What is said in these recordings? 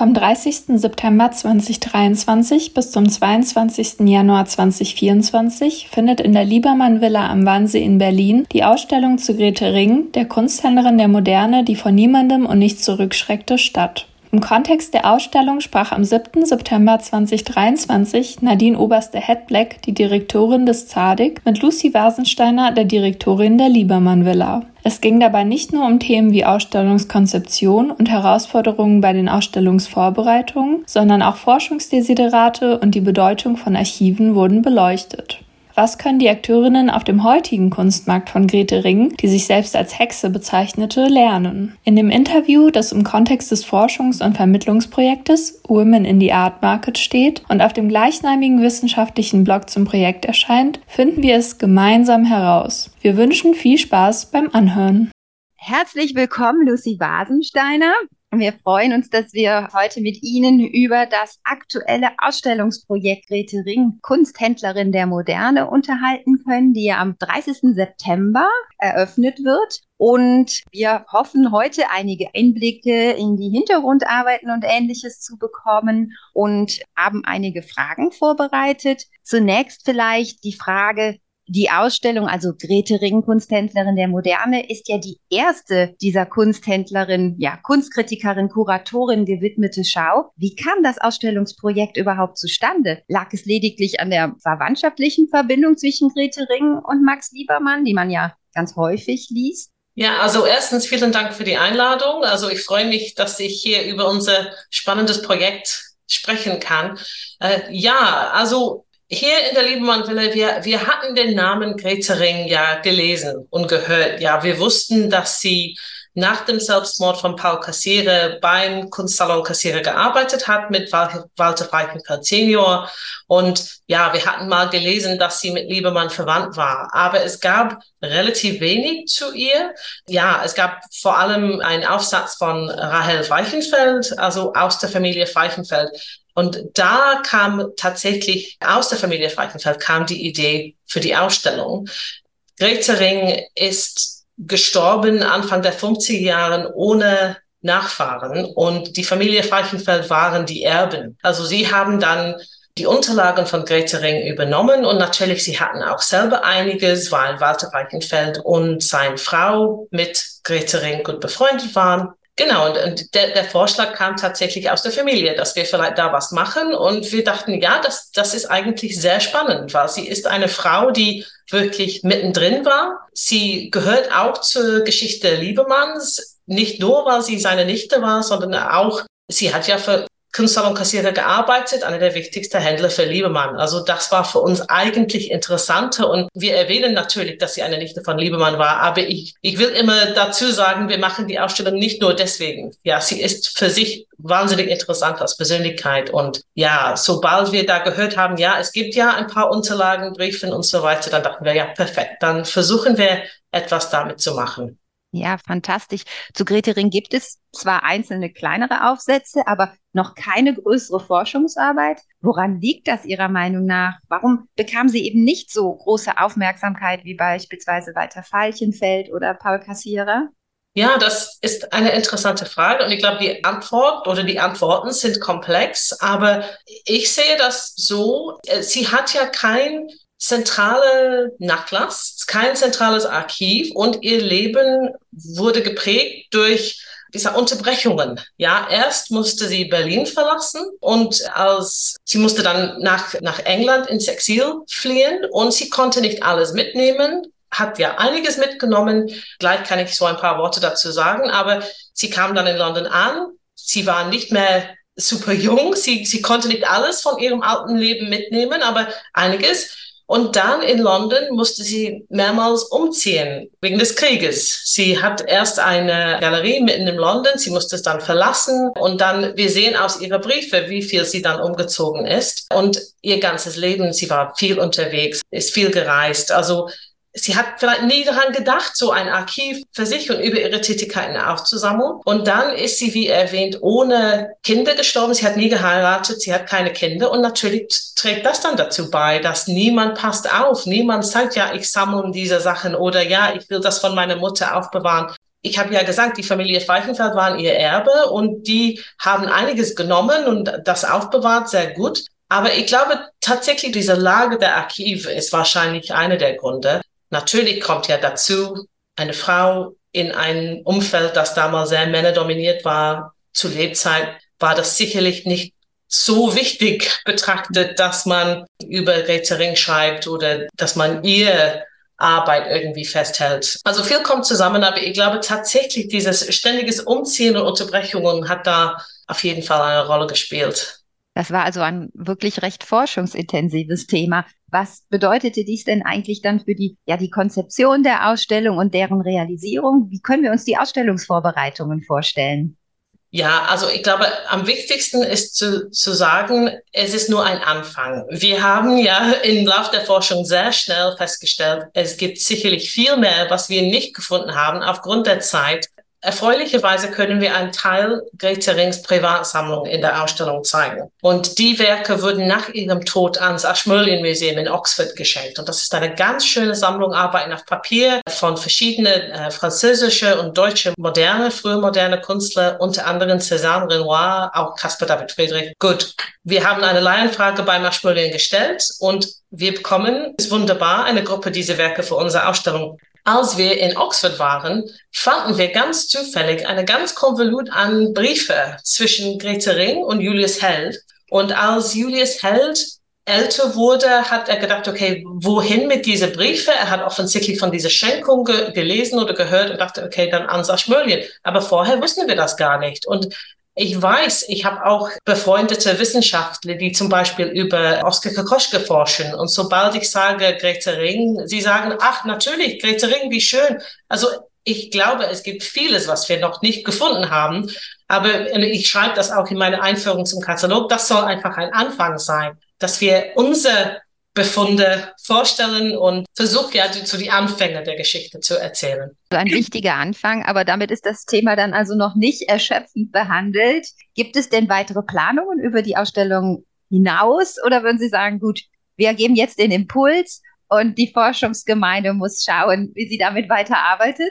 Vom 30. September 2023 bis zum 22. Januar 2024 findet in der Liebermann Villa am Wannsee in Berlin die Ausstellung zu Grete Ring, der Kunsthändlerin der Moderne, die vor niemandem und nichts zurückschreckte, statt. Im Kontext der Ausstellung sprach am 7. September 2023 Nadine Oberste-Hedbleck, die Direktorin des ZADIC, mit Lucy Wasensteiner, der Direktorin der Liebermann Villa. Es ging dabei nicht nur um Themen wie Ausstellungskonzeption und Herausforderungen bei den Ausstellungsvorbereitungen, sondern auch Forschungsdesiderate und die Bedeutung von Archiven wurden beleuchtet. Was können die Akteurinnen auf dem heutigen Kunstmarkt von Grete Ring, die sich selbst als Hexe bezeichnete, lernen? In dem Interview, das im Kontext des Forschungs- und Vermittlungsprojektes Women in the Art Market steht und auf dem gleichnamigen wissenschaftlichen Blog zum Projekt erscheint, finden wir es gemeinsam heraus. Wir wünschen viel Spaß beim Anhören. Herzlich willkommen, Lucy Wasensteiner. Wir freuen uns, dass wir heute mit Ihnen über das aktuelle Ausstellungsprojekt Grete Ring, Kunsthändlerin der Moderne, unterhalten können, die ja am 30. September eröffnet wird. Und wir hoffen heute einige Einblicke in die Hintergrundarbeiten und ähnliches zu bekommen und haben einige Fragen vorbereitet. Zunächst vielleicht die Frage, die Ausstellung, also Grete Ring, Kunsthändlerin der Moderne, ist ja die erste dieser Kunsthändlerin, ja, Kunstkritikerin, Kuratorin gewidmete Schau. Wie kam das Ausstellungsprojekt überhaupt zustande? Lag es lediglich an der verwandtschaftlichen Verbindung zwischen Grete Ring und Max Liebermann, die man ja ganz häufig liest? Ja, also erstens vielen Dank für die Einladung. Also ich freue mich, dass ich hier über unser spannendes Projekt sprechen kann. Äh, ja, also hier in der Liebenmann-Villa, wir, wir hatten den Namen Grete Ring ja gelesen und gehört. Ja, wir wussten, dass sie nach dem Selbstmord von Paul Kassiere beim Kunstsalon Kassiere gearbeitet hat mit Walter Freichenfeld Senior. Und ja, wir hatten mal gelesen, dass sie mit Liebermann verwandt war. Aber es gab relativ wenig zu ihr. Ja, es gab vor allem einen Aufsatz von Rahel Freichenfeld, also aus der Familie Freichenfeld, und da kam tatsächlich aus der Familie Freichenfeld kam die Idee für die Ausstellung. Grete Ring ist gestorben Anfang der 50er Jahren ohne Nachfahren und die Familie Freichenfeld waren die Erben. Also sie haben dann die Unterlagen von Grete Ring übernommen und natürlich sie hatten auch selber einiges, weil Walter Freichenfeld und seine Frau mit Grete Ring gut befreundet waren. Genau, und, und der, der, Vorschlag kam tatsächlich aus der Familie, dass wir vielleicht da was machen. Und wir dachten, ja, das, das ist eigentlich sehr spannend, weil sie ist eine Frau, die wirklich mittendrin war. Sie gehört auch zur Geschichte Liebemanns, nicht nur, weil sie seine Nichte war, sondern auch, sie hat ja für Kunstsalonkassierer gearbeitet, einer der wichtigsten Händler für Liebemann. Also das war für uns eigentlich interessanter und wir erwähnen natürlich, dass sie eine Nichte von Liebemann war, aber ich, ich will immer dazu sagen, wir machen die Ausstellung nicht nur deswegen. Ja, sie ist für sich wahnsinnig interessant als Persönlichkeit und ja, sobald wir da gehört haben, ja, es gibt ja ein paar Unterlagen, Briefen und so weiter, dann dachten wir, ja, perfekt, dann versuchen wir etwas damit zu machen. Ja, fantastisch. Zu Grete Ring gibt es zwar einzelne kleinere Aufsätze, aber noch keine größere Forschungsarbeit. Woran liegt das Ihrer Meinung nach? Warum bekam sie eben nicht so große Aufmerksamkeit wie beispielsweise Walter Falchenfeld oder Paul Kassierer? Ja, das ist eine interessante Frage und ich glaube, die Antwort oder die Antworten sind komplex, aber ich sehe das so, äh, sie hat ja kein zentrale Nachlass, kein zentrales Archiv und ihr Leben wurde geprägt durch diese Unterbrechungen. Ja, erst musste sie Berlin verlassen und als sie musste dann nach, nach England ins Exil fliehen und sie konnte nicht alles mitnehmen, hat ja einiges mitgenommen. Gleich kann ich so ein paar Worte dazu sagen, aber sie kam dann in London an. Sie war nicht mehr super jung. Sie, sie konnte nicht alles von ihrem alten Leben mitnehmen, aber einiges. Und dann in London musste sie mehrmals umziehen wegen des Krieges. Sie hat erst eine Galerie mitten in London, sie musste es dann verlassen und dann, wir sehen aus ihrer Briefe, wie viel sie dann umgezogen ist. Und ihr ganzes Leben, sie war viel unterwegs, ist viel gereist. Also sie hat vielleicht nie daran gedacht, so ein Archiv für sich und über ihre Tätigkeiten aufzusammeln. Und dann ist sie, wie erwähnt, ohne Kinder gestorben. Sie hat nie geheiratet, sie hat keine Kinder. Und natürlich trägt das dann dazu bei, dass niemand passt auf. Niemand sagt, ja, ich sammle diese Sachen oder ja, ich will das von meiner Mutter aufbewahren. ich habe ja gesagt, die Familie Feichenfeld waren ihr Erbe und die haben einiges genommen und das aufbewahrt sehr gut. Aber ich glaube tatsächlich, diese Lage der Archive ist wahrscheinlich einer der Gründe. Natürlich kommt ja dazu, eine Frau in ein Umfeld, das damals sehr männerdominiert war, zu Lebzeit, war das sicherlich nicht so wichtig betrachtet, dass man über Grete Ring schreibt oder dass man ihr Arbeit irgendwie festhält. Also viel kommt zusammen, aber ich glaube tatsächlich dieses ständiges Umziehen und Unterbrechungen hat da auf jeden Fall eine Rolle gespielt. Das war also ein wirklich recht forschungsintensives Thema. Was bedeutete dies denn eigentlich dann für die, ja, die Konzeption der Ausstellung und deren Realisierung? Wie können wir uns die Ausstellungsvorbereitungen vorstellen? Ja, also ich glaube, am wichtigsten ist zu, zu sagen, es ist nur ein Anfang. Wir haben ja im Laufe der Forschung sehr schnell festgestellt, es gibt sicherlich viel mehr, was wir nicht gefunden haben aufgrund der Zeit. Erfreulicherweise können wir einen Teil Grete Rings Privatsammlung in der Ausstellung zeigen. Und die Werke wurden nach ihrem Tod ans Ashmolean Museum in Oxford geschenkt. Und das ist eine ganz schöne Sammlung Arbeiten auf Papier von verschiedenen äh, französische und deutsche moderne, frühe moderne Künstler, unter anderem Cézanne Renoir, auch Caspar David Friedrich. Gut, wir haben eine Laienfrage beim Ashmolean gestellt und wir bekommen, ist wunderbar, eine Gruppe dieser Werke für unsere Ausstellung als wir in Oxford waren, fanden wir ganz zufällig eine ganz Konvolut an Briefe zwischen Grete Ring und Julius Held. Und als Julius Held älter wurde, hat er gedacht, okay, wohin mit diesen Briefe? Er hat offensichtlich von dieser Schenkung ge gelesen oder gehört und dachte, okay, dann an Sachmölien. Aber vorher wussten wir das gar nicht. Und ich weiß, ich habe auch befreundete Wissenschaftler, die zum Beispiel über Oskar Kokoschke forschen. Und sobald ich sage Grete Ring, sie sagen, ach, natürlich, Grete Ring, wie schön. Also ich glaube, es gibt vieles, was wir noch nicht gefunden haben. Aber ich schreibe das auch in meiner Einführung zum Katalog. Das soll einfach ein Anfang sein, dass wir unser Befunde vorstellen und versucht ja zu die Anfänge der Geschichte zu erzählen. Ein wichtiger Anfang, aber damit ist das Thema dann also noch nicht erschöpfend behandelt. Gibt es denn weitere Planungen über die Ausstellung hinaus oder würden Sie sagen, gut, wir geben jetzt den Impuls und die Forschungsgemeinde muss schauen, wie sie damit weiterarbeitet?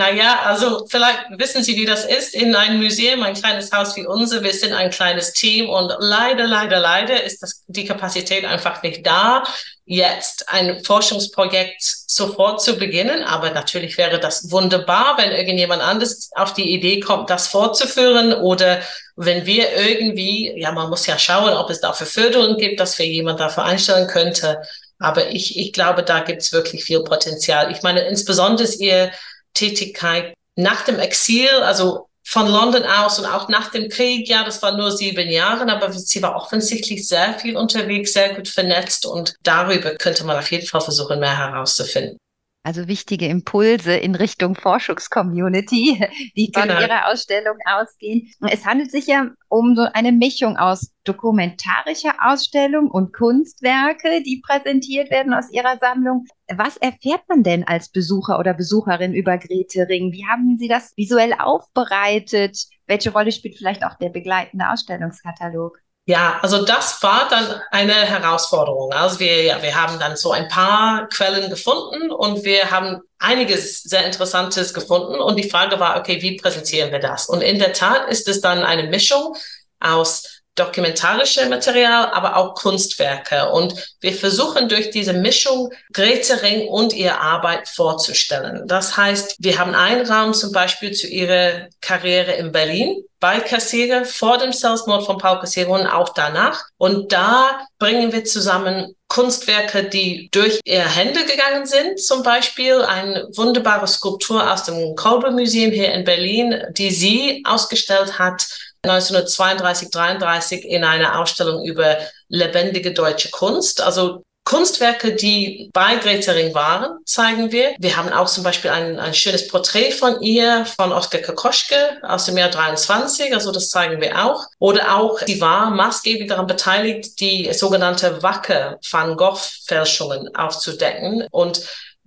Naja, also vielleicht wissen Sie, wie das ist in einem Museum, ein kleines Haus wie unser. Wir sind ein kleines Team und leider, leider, leider ist das, die Kapazität einfach nicht da, jetzt ein Forschungsprojekt sofort zu beginnen. Aber natürlich wäre das wunderbar, wenn irgendjemand anderes auf die Idee kommt, das fortzuführen oder wenn wir irgendwie, ja, man muss ja schauen, ob es dafür Förderung gibt, dass wir jemand dafür einstellen könnte. Aber ich, ich glaube, da gibt es wirklich viel Potenzial. Ich meine, insbesondere ihr Tätigkeit nach dem Exil, also von London aus und auch nach dem Krieg, ja, das war nur sieben Jahre, aber sie war offensichtlich sehr viel unterwegs, sehr gut vernetzt und darüber könnte man auf jeden Fall versuchen, mehr herauszufinden. Also wichtige Impulse in Richtung Forschungscommunity, die von genau. Ihrer Ausstellung ausgehen. Es handelt sich ja um so eine Mischung aus dokumentarischer Ausstellung und Kunstwerke, die präsentiert werden aus Ihrer Sammlung. Was erfährt man denn als Besucher oder Besucherin über Grete Ring? Wie haben Sie das visuell aufbereitet? Welche Rolle spielt vielleicht auch der begleitende Ausstellungskatalog? Ja, also das war dann eine Herausforderung. Also wir, ja, wir haben dann so ein paar Quellen gefunden und wir haben einiges sehr Interessantes gefunden. Und die Frage war, okay, wie präsentieren wir das? Und in der Tat ist es dann eine Mischung aus dokumentarische Material, aber auch Kunstwerke. Und wir versuchen durch diese Mischung Grete Ring und ihre Arbeit vorzustellen. Das heißt, wir haben einen Raum zum Beispiel zu ihrer Karriere in Berlin bei Kassiere vor dem Selbstmord von Paul Kassiere und auch danach. Und da bringen wir zusammen Kunstwerke, die durch ihre Hände gegangen sind. Zum Beispiel eine wunderbare Skulptur aus dem Kolbe Museum hier in Berlin, die sie ausgestellt hat 1932, 33 in einer Ausstellung über lebendige deutsche Kunst. Also Kunstwerke, die bei Greta Ring waren, zeigen wir. Wir haben auch zum Beispiel ein, ein schönes Porträt von ihr, von Oskar Kokoschke aus dem Jahr 23, also das zeigen wir auch. Oder auch, sie war maßgeblich daran beteiligt, die sogenannte Wacke Van Gogh Fälschungen aufzudecken und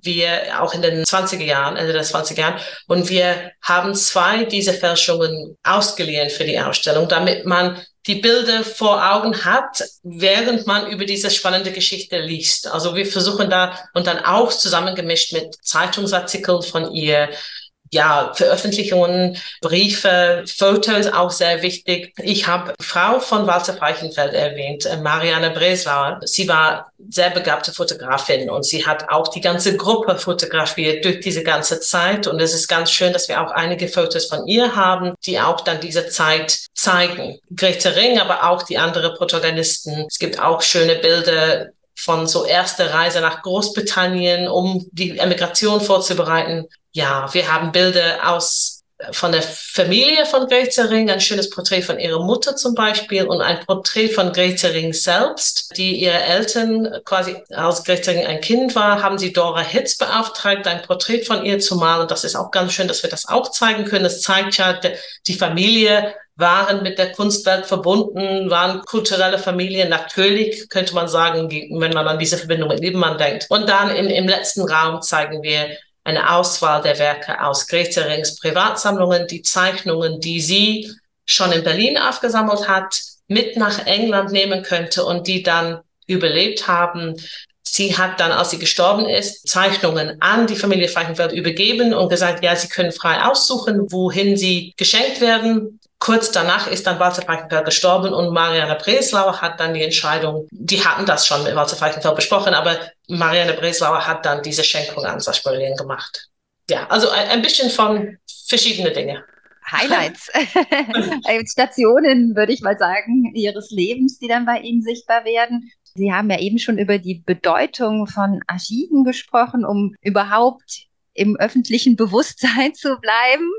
wir auch in den 20er Jahren, Ende der 20er Jahren. Und wir haben zwei dieser Fälschungen ausgeliehen für die Ausstellung, damit man die Bilder vor Augen hat, während man über diese spannende Geschichte liest. Also wir versuchen da und dann auch zusammengemischt mit Zeitungsartikeln von ihr, ja, Veröffentlichungen, Briefe, Fotos auch sehr wichtig. Ich habe Frau von Walter Freichenfeld erwähnt, äh, Marianne Breslauer. Sie war sehr begabte Fotografin und sie hat auch die ganze Gruppe fotografiert durch diese ganze Zeit. Und es ist ganz schön, dass wir auch einige Fotos von ihr haben, die auch dann diese Zeit zeigen. Grete Ring, aber auch die anderen Protagonisten. Es gibt auch schöne Bilder von so erster Reise nach Großbritannien, um die Emigration vorzubereiten. Ja, wir haben Bilder aus von der Familie von Grete Ring, ein schönes Porträt von ihrer Mutter zum Beispiel und ein Porträt von Grete Ring selbst, die ihre Eltern quasi, als Ring ein Kind war, haben sie Dora Hitz beauftragt, ein Porträt von ihr zu malen. Das ist auch ganz schön, dass wir das auch zeigen können. Es zeigt ja, die Familie waren mit der Kunstwelt verbunden, waren kulturelle Familien. Natürlich könnte man sagen, wenn man an diese Verbindung mit Liebenmann denkt. Und dann in, im letzten Raum zeigen wir eine Auswahl der Werke aus Grete Rings Privatsammlungen, die Zeichnungen, die sie schon in Berlin aufgesammelt hat, mit nach England nehmen könnte und die dann überlebt haben. Sie hat dann, als sie gestorben ist, Zeichnungen an die Familie Falkenfeld übergeben und gesagt, ja, sie können frei aussuchen, wohin sie geschenkt werden. Kurz danach ist dann Walter Falkenfeld gestorben und Marianne Breslauer hat dann die Entscheidung, die hatten das schon mit Walter Falkenfeld besprochen, aber Marianne Breslauer hat dann diese Schenkung an Saschberlin gemacht. Ja, also ein, ein bisschen von verschiedene Dinge. Highlights, Stationen, würde ich mal sagen, Ihres Lebens, die dann bei Ihnen sichtbar werden. Sie haben ja eben schon über die Bedeutung von Archiven gesprochen, um überhaupt im öffentlichen Bewusstsein zu bleiben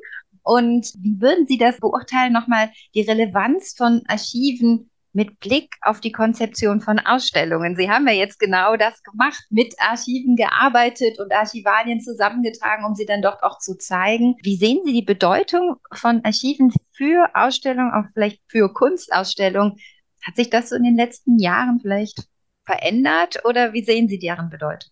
und wie würden Sie das beurteilen, nochmal die Relevanz von Archiven mit Blick auf die Konzeption von Ausstellungen? Sie haben ja jetzt genau das gemacht, mit Archiven gearbeitet und Archivalien zusammengetragen, um sie dann dort auch zu zeigen. Wie sehen Sie die Bedeutung von Archiven für Ausstellungen, auch vielleicht für Kunstausstellungen? Hat sich das so in den letzten Jahren vielleicht verändert oder wie sehen Sie deren Bedeutung?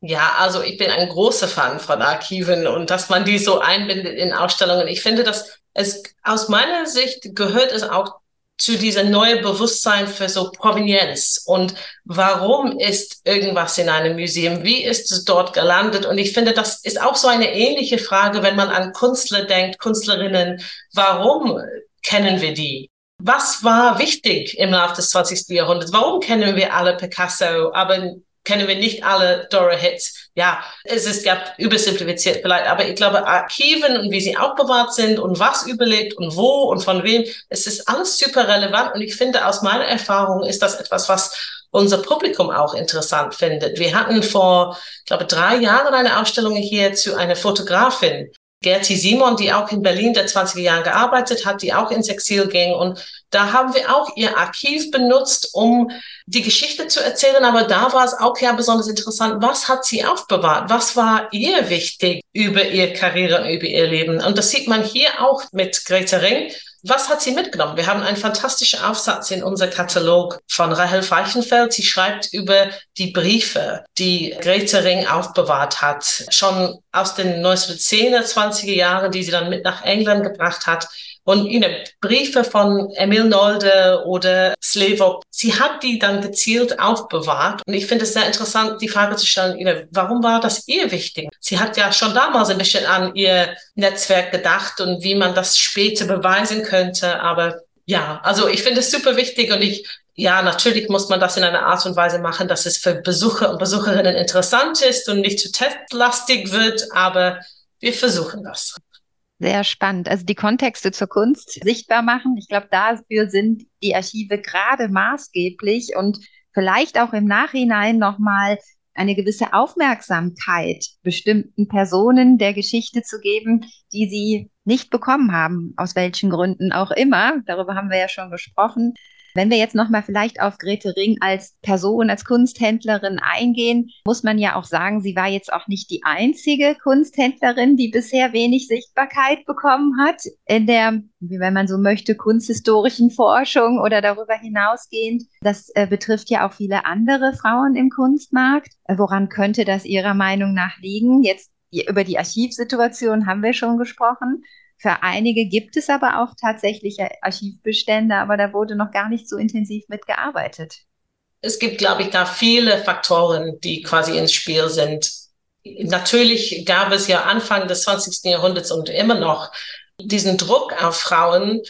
Ja, also ich bin ein großer Fan von Archiven und dass man die so einbindet in Ausstellungen. Ich finde, dass es aus meiner Sicht gehört es auch zu dieser neue Bewusstsein für so Provenienz und warum ist irgendwas in einem Museum? Wie ist es dort gelandet? Und ich finde, das ist auch so eine ähnliche Frage, wenn man an Künstler denkt, Künstlerinnen. Warum kennen wir die? Was war wichtig im Laufe des 20. Jahrhunderts? Warum kennen wir alle Picasso, aber kennen wir nicht alle Dora Hits. Ja, es ist gab übersimplifiziert vielleicht, aber ich glaube, Archiven und wie sie aufbewahrt sind und was überlebt und wo und von wem, es ist alles super relevant und ich finde, aus meiner Erfahrung ist das etwas, was unser Publikum auch interessant findet. Wir hatten vor, ich glaube, drei Jahren eine Ausstellung hier zu einer Fotografin, Gerti Simon, die auch in Berlin der 20er Jahren gearbeitet hat, die auch ins Exil ging. Und da haben wir auch ihr Archiv benutzt, um die Geschichte zu erzählen. Aber da war es auch ja besonders interessant, was hat sie aufbewahrt? Was war ihr wichtig über ihre Karriere und über ihr Leben? Und das sieht man hier auch mit Greta Ring was hat sie mitgenommen? Wir haben einen fantastischen Aufsatz in unser Katalog von Rahel Feichenfeld. Sie schreibt über die Briefe, die Grete Ring aufbewahrt hat, schon aus den 1910er, 20er Jahren, die sie dann mit nach England gebracht hat. Und you know, Briefe von Emil Nolde oder Slevok, sie hat die dann gezielt aufbewahrt. Und ich finde es sehr interessant, die Frage zu stellen, you know, warum war das ihr wichtig? Sie hat ja schon damals ein bisschen an ihr Netzwerk gedacht und wie man das später beweisen könnte. Aber ja, also ich finde es super wichtig und ich ja, natürlich muss man das in einer Art und Weise machen, dass es für Besucher und Besucherinnen interessant ist und nicht zu testlastig wird, aber wir versuchen das. Sehr spannend. Also die Kontexte zur Kunst sichtbar machen. Ich glaube, dafür sind die Archive gerade maßgeblich und vielleicht auch im Nachhinein nochmal eine gewisse Aufmerksamkeit bestimmten Personen der Geschichte zu geben, die sie nicht bekommen haben, aus welchen Gründen auch immer. Darüber haben wir ja schon gesprochen. Wenn wir jetzt nochmal vielleicht auf Grete Ring als Person, als Kunsthändlerin eingehen, muss man ja auch sagen, sie war jetzt auch nicht die einzige Kunsthändlerin, die bisher wenig Sichtbarkeit bekommen hat in der, wenn man so möchte, kunsthistorischen Forschung oder darüber hinausgehend. Das äh, betrifft ja auch viele andere Frauen im Kunstmarkt. Woran könnte das Ihrer Meinung nach liegen? Jetzt über die Archivsituation haben wir schon gesprochen. Für einige gibt es aber auch tatsächlich Archivbestände, aber da wurde noch gar nicht so intensiv mitgearbeitet. Es gibt, glaube ich, da viele Faktoren, die quasi ins Spiel sind. Natürlich gab es ja Anfang des 20. Jahrhunderts und immer noch diesen Druck auf Frauen,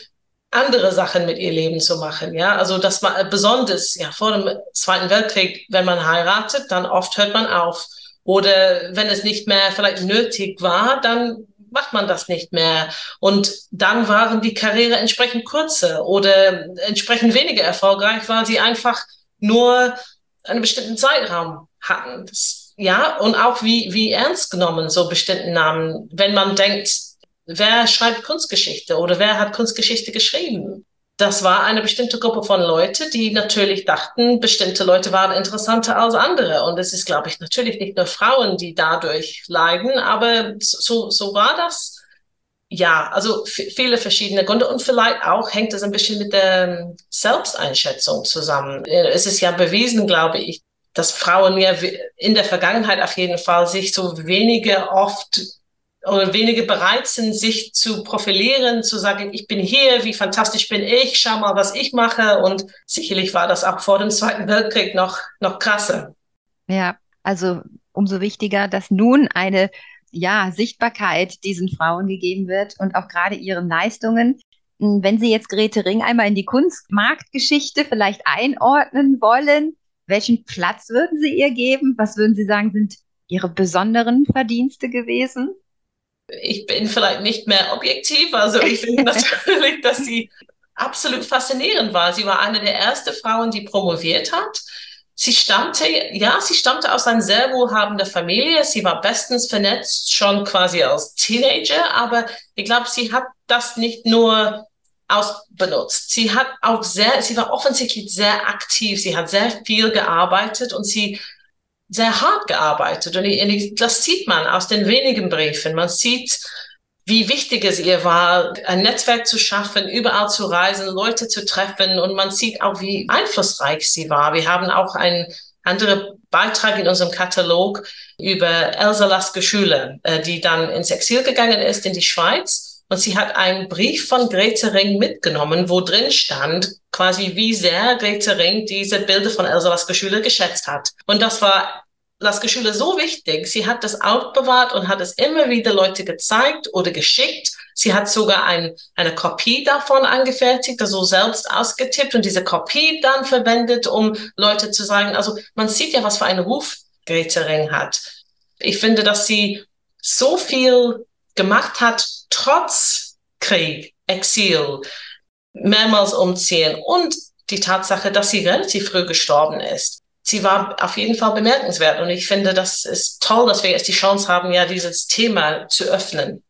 andere Sachen mit ihr Leben zu machen. Ja, also das war besonders ja vor dem Zweiten Weltkrieg, wenn man heiratet, dann oft hört man auf. Oder wenn es nicht mehr vielleicht nötig war, dann macht man das nicht mehr. Und dann waren die Karriere entsprechend kurzer oder entsprechend weniger erfolgreich, weil sie einfach nur einen bestimmten Zeitraum hatten. Das, ja, und auch wie, wie ernst genommen so bestimmten Namen, wenn man denkt, wer schreibt Kunstgeschichte oder wer hat Kunstgeschichte geschrieben? Das war eine bestimmte Gruppe von Leuten, die natürlich dachten, bestimmte Leute waren interessanter als andere. Und es ist, glaube ich, natürlich nicht nur Frauen, die dadurch leiden, aber so, so war das. Ja, also viele verschiedene Gründe und vielleicht auch hängt es ein bisschen mit der Selbsteinschätzung zusammen. Es ist ja bewiesen, glaube ich, dass Frauen ja in der Vergangenheit auf jeden Fall sich so weniger oft oder wenige bereit sind, sich zu profilieren, zu sagen, ich bin hier, wie fantastisch bin ich, schau mal, was ich mache. Und sicherlich war das auch vor dem Zweiten Weltkrieg noch, noch krasser. Ja, also umso wichtiger, dass nun eine ja, Sichtbarkeit diesen Frauen gegeben wird und auch gerade ihren Leistungen. Wenn Sie jetzt Grete Ring einmal in die Kunstmarktgeschichte vielleicht einordnen wollen, welchen Platz würden Sie ihr geben? Was würden Sie sagen, sind Ihre besonderen Verdienste gewesen? Ich bin vielleicht nicht mehr objektiv. Also ich finde natürlich, dass sie absolut faszinierend war. Sie war eine der ersten Frauen, die promoviert hat. Sie stammte, ja, sie stammte aus einer sehr wohlhabenden Familie. Sie war bestens vernetzt, schon quasi als Teenager. Aber ich glaube, sie hat das nicht nur ausbenutzt. Sie hat auch sehr, sie war offensichtlich sehr aktiv. Sie hat sehr viel gearbeitet und sie sehr hart gearbeitet. Und ich, das sieht man aus den wenigen Briefen. Man sieht, wie wichtig es ihr war, ein Netzwerk zu schaffen, überall zu reisen, Leute zu treffen. Und man sieht auch, wie einflussreich sie war. Wir haben auch einen anderen Beitrag in unserem Katalog über Elsa Laske Schüler, äh, die dann ins Exil gegangen ist in die Schweiz. Und sie hat einen Brief von Grete Ring mitgenommen, wo drin stand, quasi wie sehr Grete Ring diese Bilder von Elsa Laske Schüler geschätzt hat. Und das war Laske Schüler so wichtig. Sie hat das aufbewahrt und hat es immer wieder Leute gezeigt oder geschickt. Sie hat sogar ein, eine Kopie davon angefertigt, also selbst ausgetippt und diese Kopie dann verwendet, um Leute zu sagen, also man sieht ja, was für einen Ruf Grete Ring hat. Ich finde, dass sie so viel gemacht hat, trotz Krieg, Exil, mehrmals umziehen und die Tatsache, dass sie relativ früh gestorben ist. Sie war auf jeden Fall bemerkenswert und ich finde, das ist toll, dass wir jetzt die Chance haben, ja, dieses Thema zu öffnen.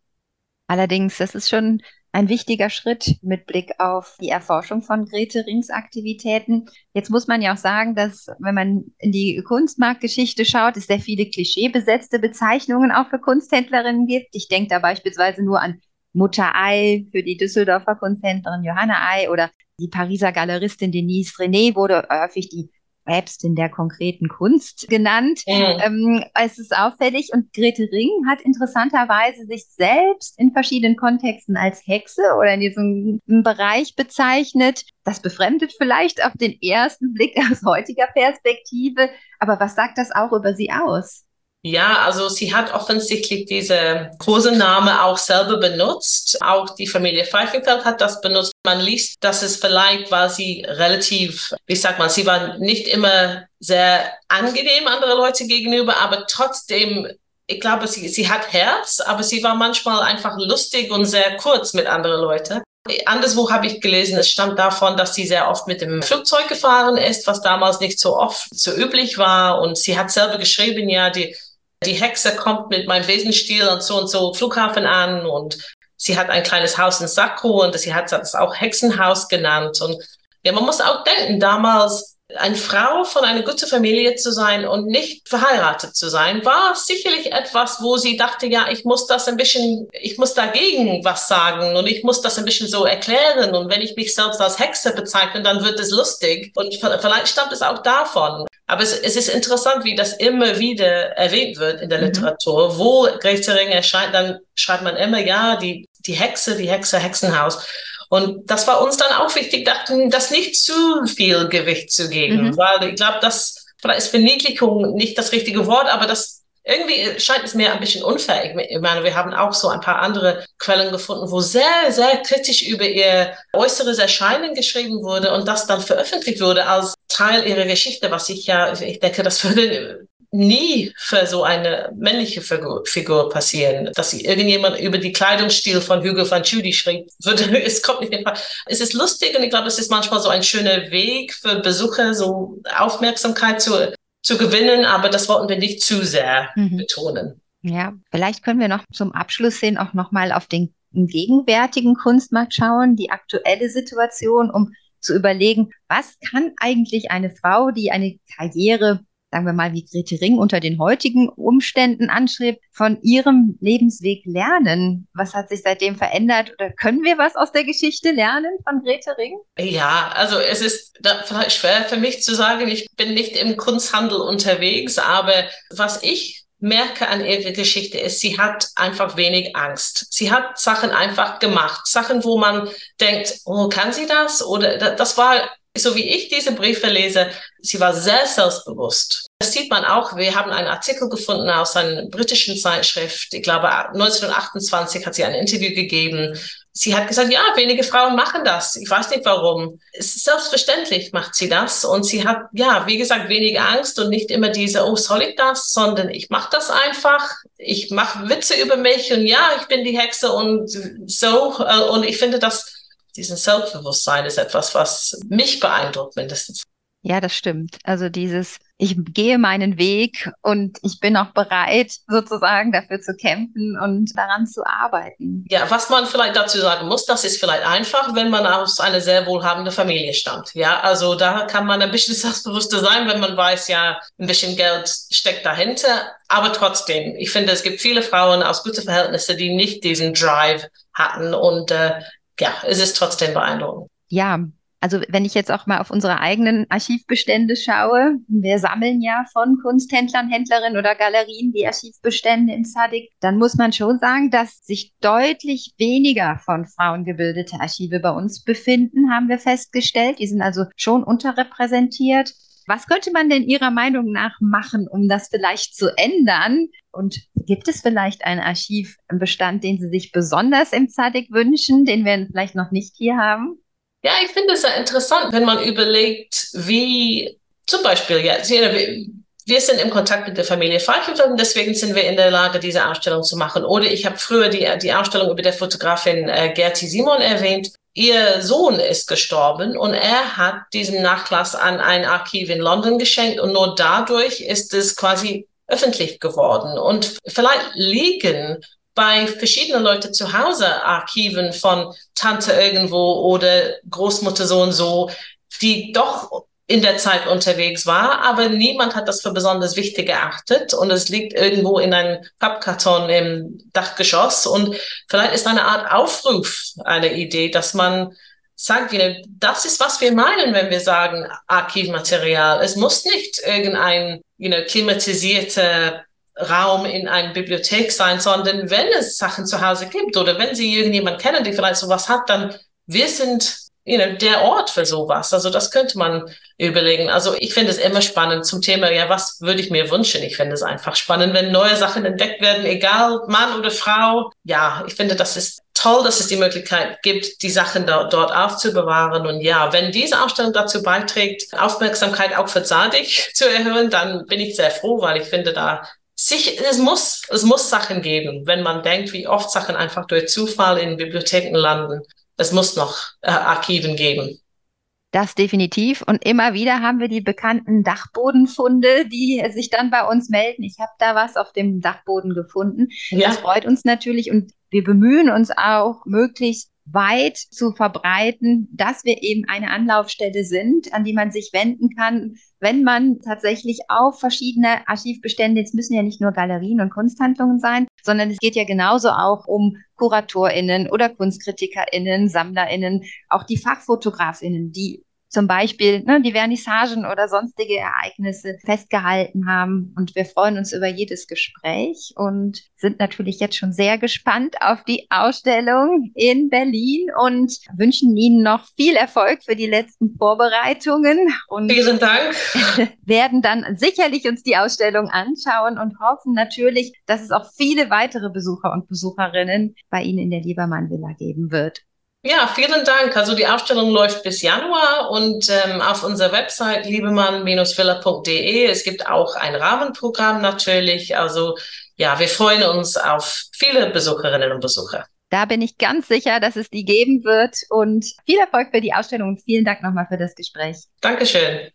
Allerdings, das ist schon ein wichtiger Schritt mit Blick auf die Erforschung von Grete Rings Aktivitäten. Jetzt muss man ja auch sagen, dass wenn man in die Kunstmarktgeschichte schaut, es sehr viele klischeebesetzte Bezeichnungen auch für Kunsthändlerinnen gibt. Ich denke da beispielsweise nur an Mutter Ei für die Düsseldorfer Kunsthändlerin Johanna Ei oder die Pariser Galeristin Denise René wurde häufig die Päpstin der konkreten Kunst genannt. Mhm. Ähm, es ist auffällig und Grete Ring hat interessanterweise sich selbst in verschiedenen Kontexten als Hexe oder in diesem Bereich bezeichnet. Das befremdet vielleicht auf den ersten Blick aus heutiger Perspektive, aber was sagt das auch über sie aus? Ja, also sie hat offensichtlich diese Kosename auch selber benutzt. Auch die Familie Pfeifenfeld hat das benutzt. Man liest, dass es vielleicht war sie relativ, wie sagt man, sie war nicht immer sehr angenehm andere Leute gegenüber, aber trotzdem ich glaube, sie, sie hat Herz, aber sie war manchmal einfach lustig und sehr kurz mit anderen Leuten. Anderswo habe ich gelesen, es stammt davon, dass sie sehr oft mit dem Flugzeug gefahren ist, was damals nicht so oft so üblich war. Und sie hat selber geschrieben, ja, die die Hexe kommt mit meinem Besenstiel und so und so Flughafen an und sie hat ein kleines Haus in Sakro und sie hat das auch Hexenhaus genannt. Und ja, man muss auch denken, damals eine Frau von einer guten Familie zu sein und nicht verheiratet zu sein, war sicherlich etwas, wo sie dachte, ja, ich muss das ein bisschen, ich muss dagegen was sagen und ich muss das ein bisschen so erklären. Und wenn ich mich selbst als Hexe bezeichne, dann wird es lustig. Und vielleicht stammt es auch davon. Aber es, es ist interessant, wie das immer wieder erwähnt wird in der mhm. Literatur. Wo Grete Ring erscheint, dann schreibt man immer, ja, die, die Hexe, die Hexe, Hexenhaus. Und das war uns dann auch wichtig, das nicht zu viel Gewicht zu geben, mhm. weil ich glaube, das vielleicht ist Verniedlichung nicht das richtige Wort, aber das irgendwie scheint es mir ein bisschen unfair. Ich meine, wir haben auch so ein paar andere Quellen gefunden, wo sehr, sehr kritisch über ihr äußeres Erscheinen geschrieben wurde und das dann veröffentlicht wurde als Teil ihrer Geschichte, was ich ja, ich denke, das würde nie für so eine männliche Figur, Figur passieren, dass irgendjemand über die Kleidungsstil von Hugo van Judy schrieb, würde, es kommt nicht in Frage. Es ist lustig und ich glaube, es ist manchmal so ein schöner Weg für Besucher, so Aufmerksamkeit zu, zu gewinnen, aber das wollten wir nicht zu sehr mhm. betonen. Ja, vielleicht können wir noch zum Abschluss hin auch nochmal auf den gegenwärtigen Kunstmarkt schauen, die aktuelle Situation, um zu überlegen, was kann eigentlich eine Frau, die eine Karriere sagen wir mal, wie Grete Ring unter den heutigen Umständen anschrieb, von ihrem Lebensweg lernen? Was hat sich seitdem verändert? Oder können wir was aus der Geschichte lernen von Grete Ring? Ja, also es ist schwer für mich zu sagen, ich bin nicht im Kunsthandel unterwegs, aber was ich merke an ihrer Geschichte ist, sie hat einfach wenig Angst. Sie hat Sachen einfach gemacht. Sachen, wo man denkt, oh, kann sie das? Oder das war so wie ich diese Briefe lese, sie war sehr selbstbewusst. Das sieht man auch. Wir haben einen Artikel gefunden aus einer britischen Zeitschrift. Ich glaube, 1928 hat sie ein Interview gegeben. Sie hat gesagt, ja, wenige Frauen machen das. Ich weiß nicht warum. Selbstverständlich macht sie das. Und sie hat, ja, wie gesagt, wenig Angst und nicht immer diese, oh, soll ich das? Sondern ich mache das einfach. Ich mache Witze über mich und ja, ich bin die Hexe und so. Und ich finde, das diesen Selbstbewusstsein ist etwas, was mich beeindruckt mindestens. Ja, das stimmt. Also dieses, ich gehe meinen Weg und ich bin auch bereit, sozusagen dafür zu kämpfen und daran zu arbeiten. Ja, was man vielleicht dazu sagen muss, das ist vielleicht einfach, wenn man aus einer sehr wohlhabenden Familie stammt. Ja, also da kann man ein bisschen selbstbewusster sein, wenn man weiß, ja, ein bisschen Geld steckt dahinter. Aber trotzdem, ich finde, es gibt viele Frauen aus guten Verhältnissen, die nicht diesen Drive hatten und äh, ja, es ist trotzdem beeindruckend. Ja, also wenn ich jetzt auch mal auf unsere eigenen Archivbestände schaue, wir sammeln ja von Kunsthändlern, Händlerinnen oder Galerien die Archivbestände in Sadik, dann muss man schon sagen, dass sich deutlich weniger von Frauen gebildete Archive bei uns befinden, haben wir festgestellt. Die sind also schon unterrepräsentiert. Was könnte man denn Ihrer Meinung nach machen, um das vielleicht zu ändern? Und gibt es vielleicht einen Archivbestand, den Sie sich besonders im ZADIC wünschen, den wir vielleicht noch nicht hier haben? Ja, ich finde es sehr interessant, wenn man überlegt, wie zum Beispiel jetzt, wir sind im Kontakt mit der Familie Falkenfeld und deswegen sind wir in der Lage, diese Ausstellung zu machen. Oder ich habe früher die, die Ausstellung über der Fotografin äh, Gerti Simon erwähnt ihr Sohn ist gestorben und er hat diesen Nachlass an ein Archiv in London geschenkt und nur dadurch ist es quasi öffentlich geworden. Und vielleicht liegen bei verschiedenen Leuten zu Hause Archiven von Tante irgendwo oder Großmutter so und so, die doch in der Zeit unterwegs war, aber niemand hat das für besonders wichtig geachtet und es liegt irgendwo in einem Pappkarton im Dachgeschoss und vielleicht ist eine Art Aufruf eine Idee, dass man sagt, das ist, was wir meinen, wenn wir sagen Archivmaterial. Es muss nicht irgendein you know, klimatisierter Raum in einer Bibliothek sein, sondern wenn es Sachen zu Hause gibt oder wenn Sie irgendjemand kennen, die vielleicht sowas hat, dann wir sind you know, der Ort für sowas. Also das könnte man überlegen. Also ich finde es immer spannend zum Thema, ja, was würde ich mir wünschen? Ich finde es einfach spannend, wenn neue Sachen entdeckt werden, egal Mann oder Frau. Ja, ich finde, das ist toll, dass es die Möglichkeit gibt, die Sachen da, dort aufzubewahren. Und ja, wenn diese Ausstellung dazu beiträgt, Aufmerksamkeit auch für Zadig zu erhöhen, dann bin ich sehr froh, weil ich finde da sich, es muss, es muss Sachen geben, wenn man denkt, wie oft Sachen einfach durch Zufall in Bibliotheken landen es muss noch äh, Archiven geben. Das definitiv. Und immer wieder haben wir die bekannten Dachbodenfunde, die sich dann bei uns melden. Ich habe da was auf dem Dachboden gefunden. Ja. Das freut uns natürlich und wir bemühen uns auch, möglichst weit zu verbreiten, dass wir eben eine Anlaufstelle sind, an die man sich wenden kann, wenn man tatsächlich auf verschiedene Archivbestände, jetzt müssen ja nicht nur Galerien und Kunsthandlungen sein, sondern es geht ja genauso auch um KuratorInnen oder KunstkritikerInnen, SammlerInnen, auch die FachfotografInnen, die zum Beispiel ne, die Vernissagen oder sonstige Ereignisse festgehalten haben. Und wir freuen uns über jedes Gespräch und sind natürlich jetzt schon sehr gespannt auf die Ausstellung in Berlin und wünschen Ihnen noch viel Erfolg für die letzten Vorbereitungen. Und Vielen Dank. werden dann sicherlich uns die Ausstellung anschauen und hoffen natürlich, dass es auch viele weitere Besucher und Besucherinnen bei Ihnen in der Liebermann Villa geben wird. Ja, vielen Dank. Also die Ausstellung läuft bis Januar und ähm, auf unserer Website liebemann-villa.de. Es gibt auch ein Rahmenprogramm natürlich. Also ja, wir freuen uns auf viele Besucherinnen und Besucher. Da bin ich ganz sicher, dass es die geben wird und viel Erfolg für die Ausstellung und vielen Dank nochmal für das Gespräch. Dankeschön.